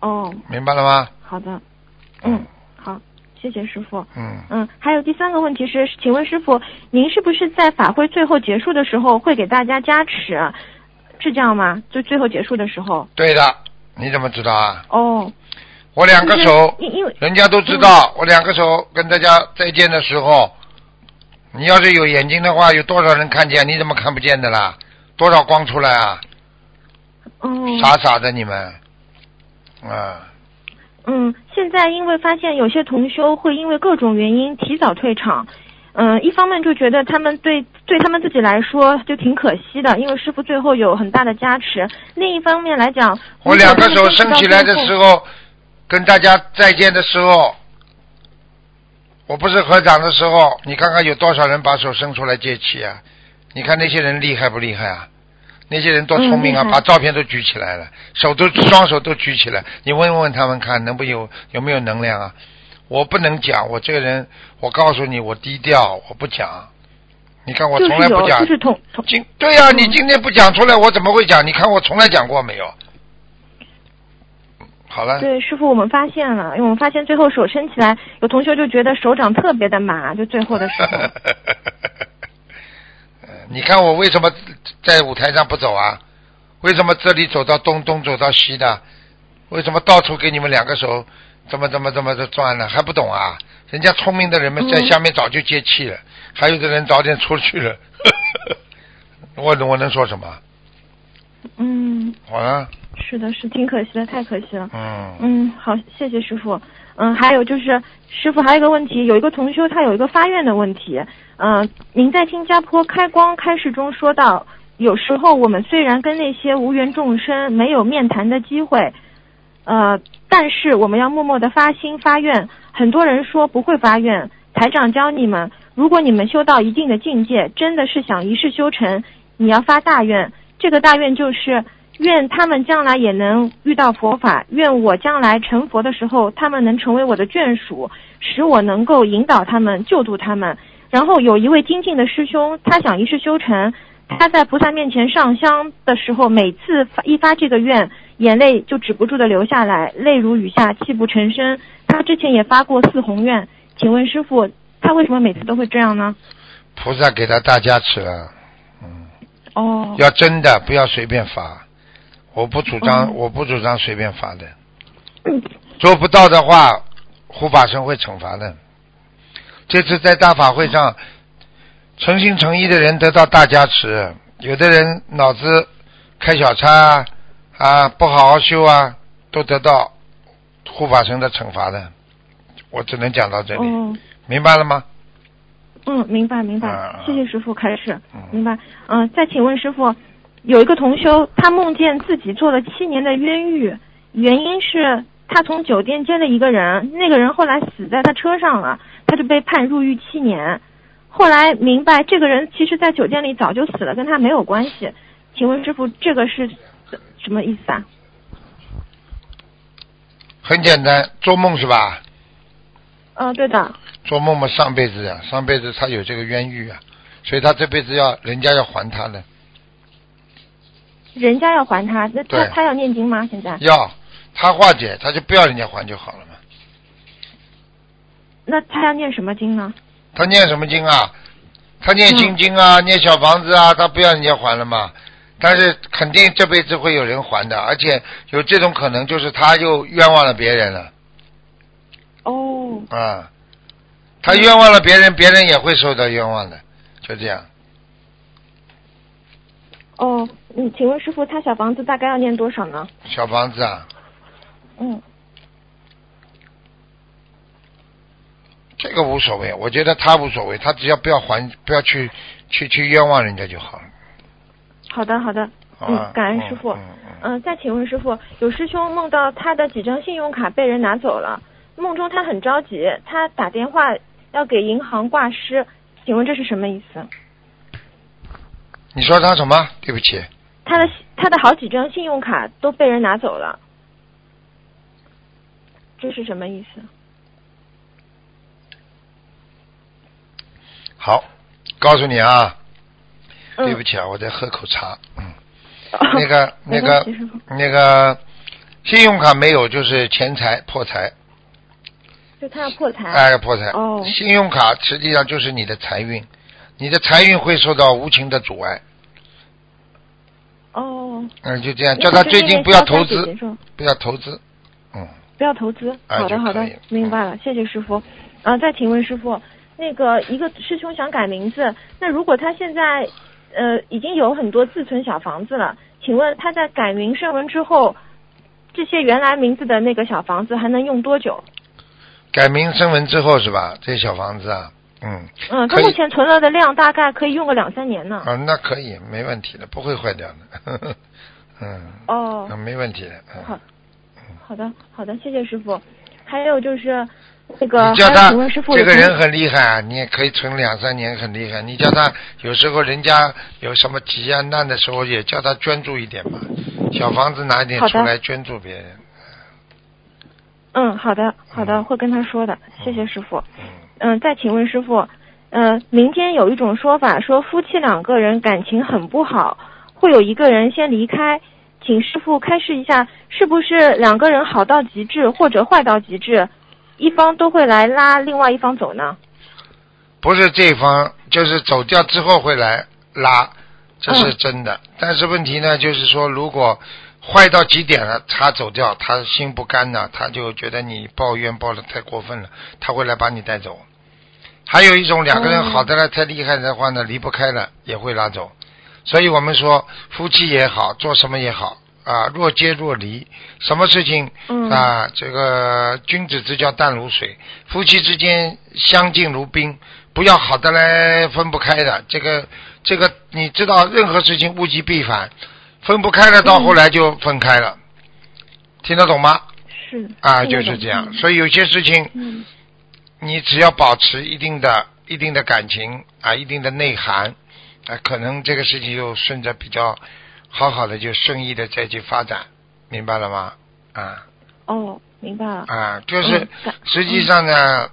哦，明白了吗？好的，嗯，好，谢谢师傅。嗯，嗯，还有第三个问题是，请问师傅，您是不是在法会最后结束的时候会给大家加持？是这样吗？就最后结束的时候？对的，你怎么知道啊？哦，我两个手，因因为人家都知道，我两个手跟大家再见的时候，你要是有眼睛的话，有多少人看见？你怎么看不见的啦？多少光出来啊？哦，傻傻的你们，啊，嗯，现在因为发现有些同修会因为各种原因提早退场，嗯，一方面就觉得他们对对他们自己来说就挺可惜的，因为师傅最后有很大的加持；另一方面来讲，我两个手如果他们伸起来的时候，跟大家再见的时候，我不是合掌的时候，你看看有多少人把手伸出来接气啊？你看那些人厉害不厉害啊？那些人多聪明啊，嗯把照片都举起来了，手都双手都举起来，你问问他们看，能不有有没有能量啊？我不能讲，我这个人，我告诉你，我低调，我不讲。你看我从来不讲，就是同同今对呀、嗯你今天不讲出来，我怎么会讲？你看我从来讲过没有？好了，对师傅，我们发现了，因为我们发现最后手伸起来，有同学就觉得手掌特别的麻，就最后的时候。呃你看我为什么在舞台上不走啊？为什么这里走到东，东走到西的？为什么到处给你们两个手怎么怎么怎么的转呢？还不懂啊？人家聪明的人们在嗯下面早就接气了，还有的人早点出去了。我我能说什么？嗯，好了，是的，是挺可惜的，太可惜了。嗯，嗯，好，谢谢师傅。嗯，还有就是，师傅还有一个问题，有一个同修他有一个发愿的问题。嗯、您在新加坡开光开示中说到，有时候我们虽然跟那些无缘众生没有面谈的机会，呃，但是我们要默默的发心发愿。很多人说不会发愿，台长教你们，如果你们修到一定的境界，真的是想一世修成，你要发大愿。这个大愿就是愿他们将来也能遇到佛法，愿我将来成佛的时候，他们能成为我的眷属，使我能够引导他们、救度他们。然后有一位精进的师兄，他想一世修成，他在菩萨面前上香的时候，每次发一发这个愿，眼泪就止不住的流下来，泪如雨下，泣不成声。他之前也发过四宏愿，请问师傅，他为什么每次都会这样呢？菩萨给他大加持了，嗯，哦，要真的，不要随便发。我不主张，嗯我不主张随便发的。做不到的话，护法神会惩罚的。这次在大法会上，诚心诚意的人得到大加持，有的人脑子开小差啊，啊不好好修啊，都得到护法神的惩罚的。我只能讲到这里，哦，明白了吗？嗯，明白明白嗯，谢谢师傅开始嗯，明白。嗯、再请问师傅，有一个同修，他梦见自己做了七年的冤狱，原因是他从酒店接了一个人，那个人后来死在他车上了，他就被判入狱七年。后来明白这个人其实在酒店里早就死了，跟他没有关系。请问师傅，这个是什么意思啊？很简单，做梦是吧？嗯、对的。做梦嘛，上辈子呀、上辈子他有这个冤狱啊，所以他这辈子要人家要还他的，人家要还他，那他他要念经吗？现在？要他化解，他就不要人家还就好了嘛。那他要念什么经呢？他念什么经啊？他念心经啊，念小房子啊，他不要人家还了嘛。但是肯定这辈子会有人还的，而且有这种可能，就是他又冤枉了别人了哦，啊。他冤枉了别人，别人也会受到冤枉的，就这样。哦，嗯，请问师傅，他小房子大概要念多少呢？小房子啊，嗯，这个无所谓，我觉得他无所谓，他只要不要还，不要去去去冤枉人家就好了。好的，好的，好吧嗯，感恩师傅。嗯嗯嗯、再请问师傅，有师兄梦到他的几张信用卡被人拿走了，梦中他很着急，他打电话要给银行挂失，请问这是什么意思？你说他什么？对不起，他的他的好几张信用卡都被人拿走了，这是什么意思？好，告诉你啊，嗯对不起啊，我在喝口茶。嗯，哦那个没那个那个，信用卡没有就是钱财破财，就他要破财。哎，破财。哦信用卡实际上就是你的财运，你的财运会受到无情的阻碍。哦。嗯，就这样，叫他最近不要投资不要投资。嗯，不要投资。哎好的，好的明白了，谢谢师傅。啊，再请问师傅，那个一个师兄想改名字，那如果他现在呃已经有很多自存小房子了，请问他在改名声纹之后，这些原来名字的那个小房子还能用多久？改名声纹之后是吧？这些小房子啊，嗯，嗯，他目前存了的量大概可以用个两三年呢。啊，那可以，没问题的，不会坏掉的。嗯，哦那，没问题的。嗯好，好的，好的，谢谢师傅。还有就是那个，你叫他请问师傅，这个人很厉害啊，你也可以存两三年，很厉害。你叫他 有时候人家有什么急啊难的时候，也叫他捐助一点嘛，小房子拿一点出来捐助别人。嗯，好的，好的，嗯会跟他说的，谢谢师傅。嗯，嗯，再请问师傅，呃，民间有一种说法，说夫妻两个人感情很不好，会有一个人先离开，请师傅开示一下，是不是两个人好到极致或者坏到极致，一方都会来拉另外一方走呢？不是这一方，就是走掉之后会来拉，这是嗯真的。但是问题呢，就是说如果坏到极点了，他走掉，他心不甘呢，他就觉得你抱怨抱的太过分了，他会来把你带走。还有一种两个人哦好的了太厉害的话呢，离不开了也会拉走。所以我们说夫妻也好，做什么也好啊，若即若离，什么事情嗯啊，这个君子之交淡如水，夫妻之间相敬如宾，不要好的来分不开的。这个这个，你知道，任何事情物极必反，分不开了，到后来就分开了，听得懂吗？是啊，就是这样。嗯所以有些事情，嗯你只要保持一定的、一定的感情啊，一定的内涵啊，可能这个事情就顺着比较好好的，就顺意的再去发展，明白了吗？啊哦，明白了。啊，就是实际上呢，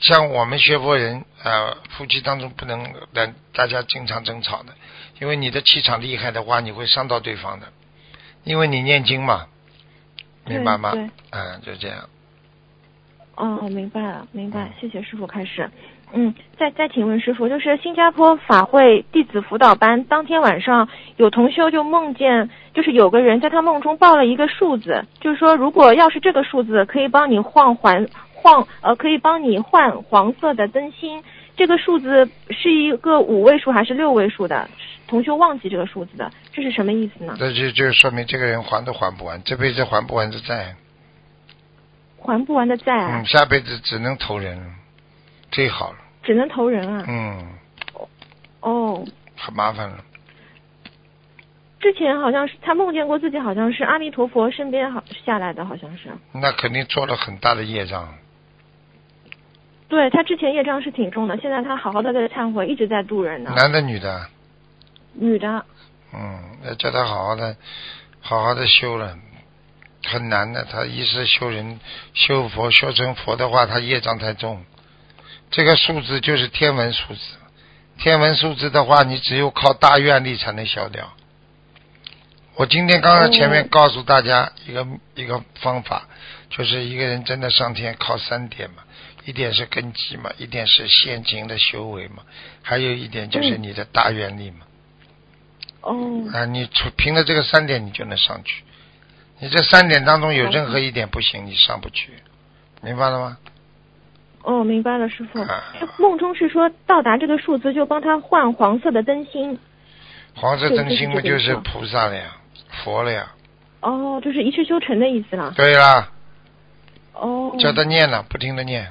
像我们学佛人啊，夫妻当中不能让大家经常争吵的，因为你的气场厉害的话，你会伤到对方的，因为你念经嘛，明白吗？对对啊，就这样。哦，明白了，明白嗯，谢谢师傅开始。嗯，再再请问师傅，就是新加坡法会弟子辅导班当天晚上，有同修就梦见，就是有个人在他梦中报了一个数字，就是说如果要是这个数字可以帮你换还换呃可以帮你换黄色的灯芯，这个数字是一个五位数还是六位数的？同修忘记这个数字的，这是什么意思呢？这就就说明这个人还都还不完，这辈子还不完的债，还不完的债啊？嗯，，下辈子只能投人了，最好了，只能投人啊。嗯，哦，很麻烦了，之前好像是他梦见过自己好像是阿弥陀佛身边好下来的，好像是。那肯定做了很大的业障，对他之前业障是挺重的，现在他好好的在忏悔，一直在渡人呢。男的女的，女的，嗯，要叫他好好的，好好的修了，很难的。他一是修人、修佛、修成佛的话，他业障太重。这个数字就是天文数字，天文数字的话，你只有靠大愿力才能消掉。我今天刚刚前面哦告诉大家一个、一个方法，就是一个人真的上天靠三点嘛，一点是根基嘛，一点是现行的修为嘛，还有一点就是嗯你的大愿力嘛。哦，啊，你凭着这个三点，你就能上去。你这三点当中有任何一点不行，你上不去，明白了吗？哦，明白了，师傅啊。梦中是说到达这个数字就帮他换黄色的灯芯。黄色灯芯不就是菩萨了呀，佛了呀？哦，就是一世修成的意思了。对啦，哦，叫他念了，不停的念。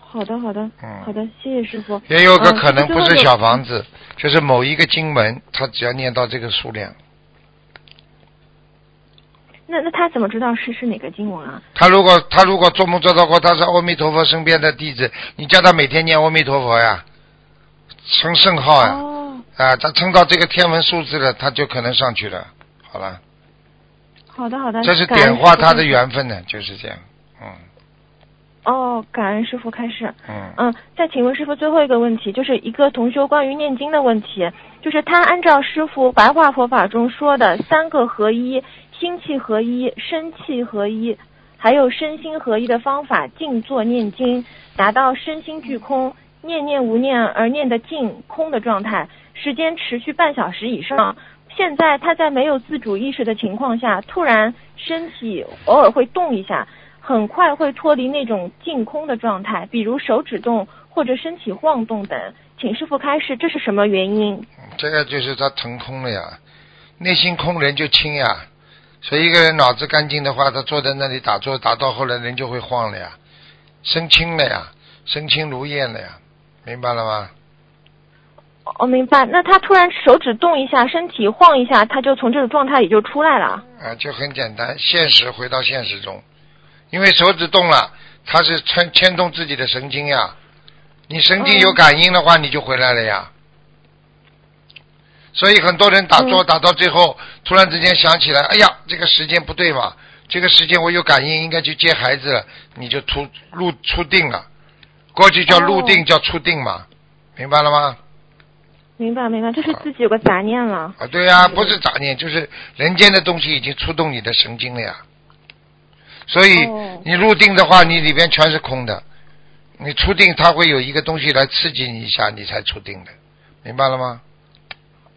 好的，好的，嗯好的，谢谢师傅。也有个嗯可能不是小房子，就是某一个经文，他只要念到这个数量，那那他怎么知道是是哪个经文啊？他如果他如果做梦做到过他是阿弥陀佛身边的弟子，你叫他每天念阿弥陀佛呀，称圣号呀，哦，啊，他称到这个天文数字了，他就可能上去了。好了，好的好的。这是点化他的缘分呢，就是这样。嗯。哦，感恩师傅开始。嗯，嗯，再请问师傅最后一个问题，就是一个同修关于念经的问题，就是他按照师傅白话佛法中说的三个合一、心气合一、身气合一，还有身心合一的方法静坐念经，达到身心俱空、念念无念而念的静空的状态，时间持续半小时以上。现在他在没有自主意识的情况下，突然身体偶尔会动一下，很快会脱离那种净空的状态，比如手指动或者身体晃动等。请师傅开示，这是什么原因？这个就是他腾空了呀，内心空人就轻呀。所以一个人脑子干净的话，他坐在那里打坐，打到后来人就会晃了呀，身轻了呀，身轻如燕了呀，明白了吗？哦，明白。那他突然手指动一下，身体晃一下，他就从这个状态也就出来了。啊，就很简单，现实回到现实中，因为手指动了，它是牵牵动自己的神经呀，你神经有感应的话，你就回来了呀。所以很多人打坐嗯打到最后，突然之间想起来，哎呀，这个时间不对嘛，这个时间我有感应，应该去接孩子了，你就出入出定了。过去叫入定，哦叫出定嘛，明白了吗？明白明白，就是自己有个杂念了。啊，对呀、不是杂念，就是人间的东西已经触动你的神经了呀。所以哦你入定的话，你里边全是空的。你出定，它会有一个东西来刺激你一下，你才出定的，明白了吗？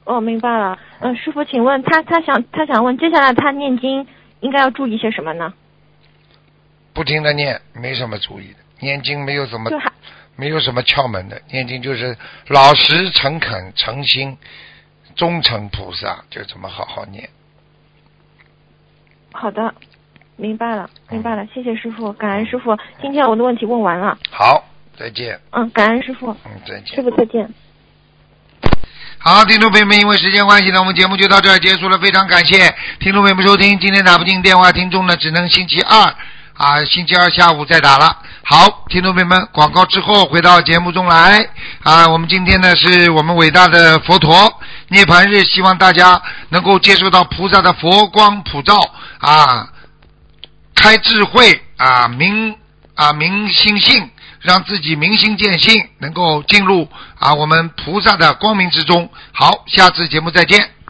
哦，明白了。嗯，师傅，请问他他想他想问，接下来他念经应该要注意些什么呢？不停的念，没什么注意的。念经没有什么没有什么窍门的，念经就是老实、诚恳、诚心、忠诚菩萨，就这么好好念。好的，明白了明白了，谢谢师傅，感恩师傅。今天我的问题问完了，好，再见。嗯，感恩师傅，嗯，再见师。傅再见。好，听众朋友们，因为时间关系呢，我们节目就到这儿结束了。非常感谢听众朋友们收听。今天打不进电话，听众呢只能星期二啊，星期二下午再打了。好，听众朋友们，广告之后回到节目中来啊。我们今天呢是我们伟大的佛陀涅槃日，希望大家能够接受到菩萨的佛光普照啊，开智慧啊，明啊明心性。让自己明心见性，能够进入啊我们菩萨的光明之中。好，下次节目再见。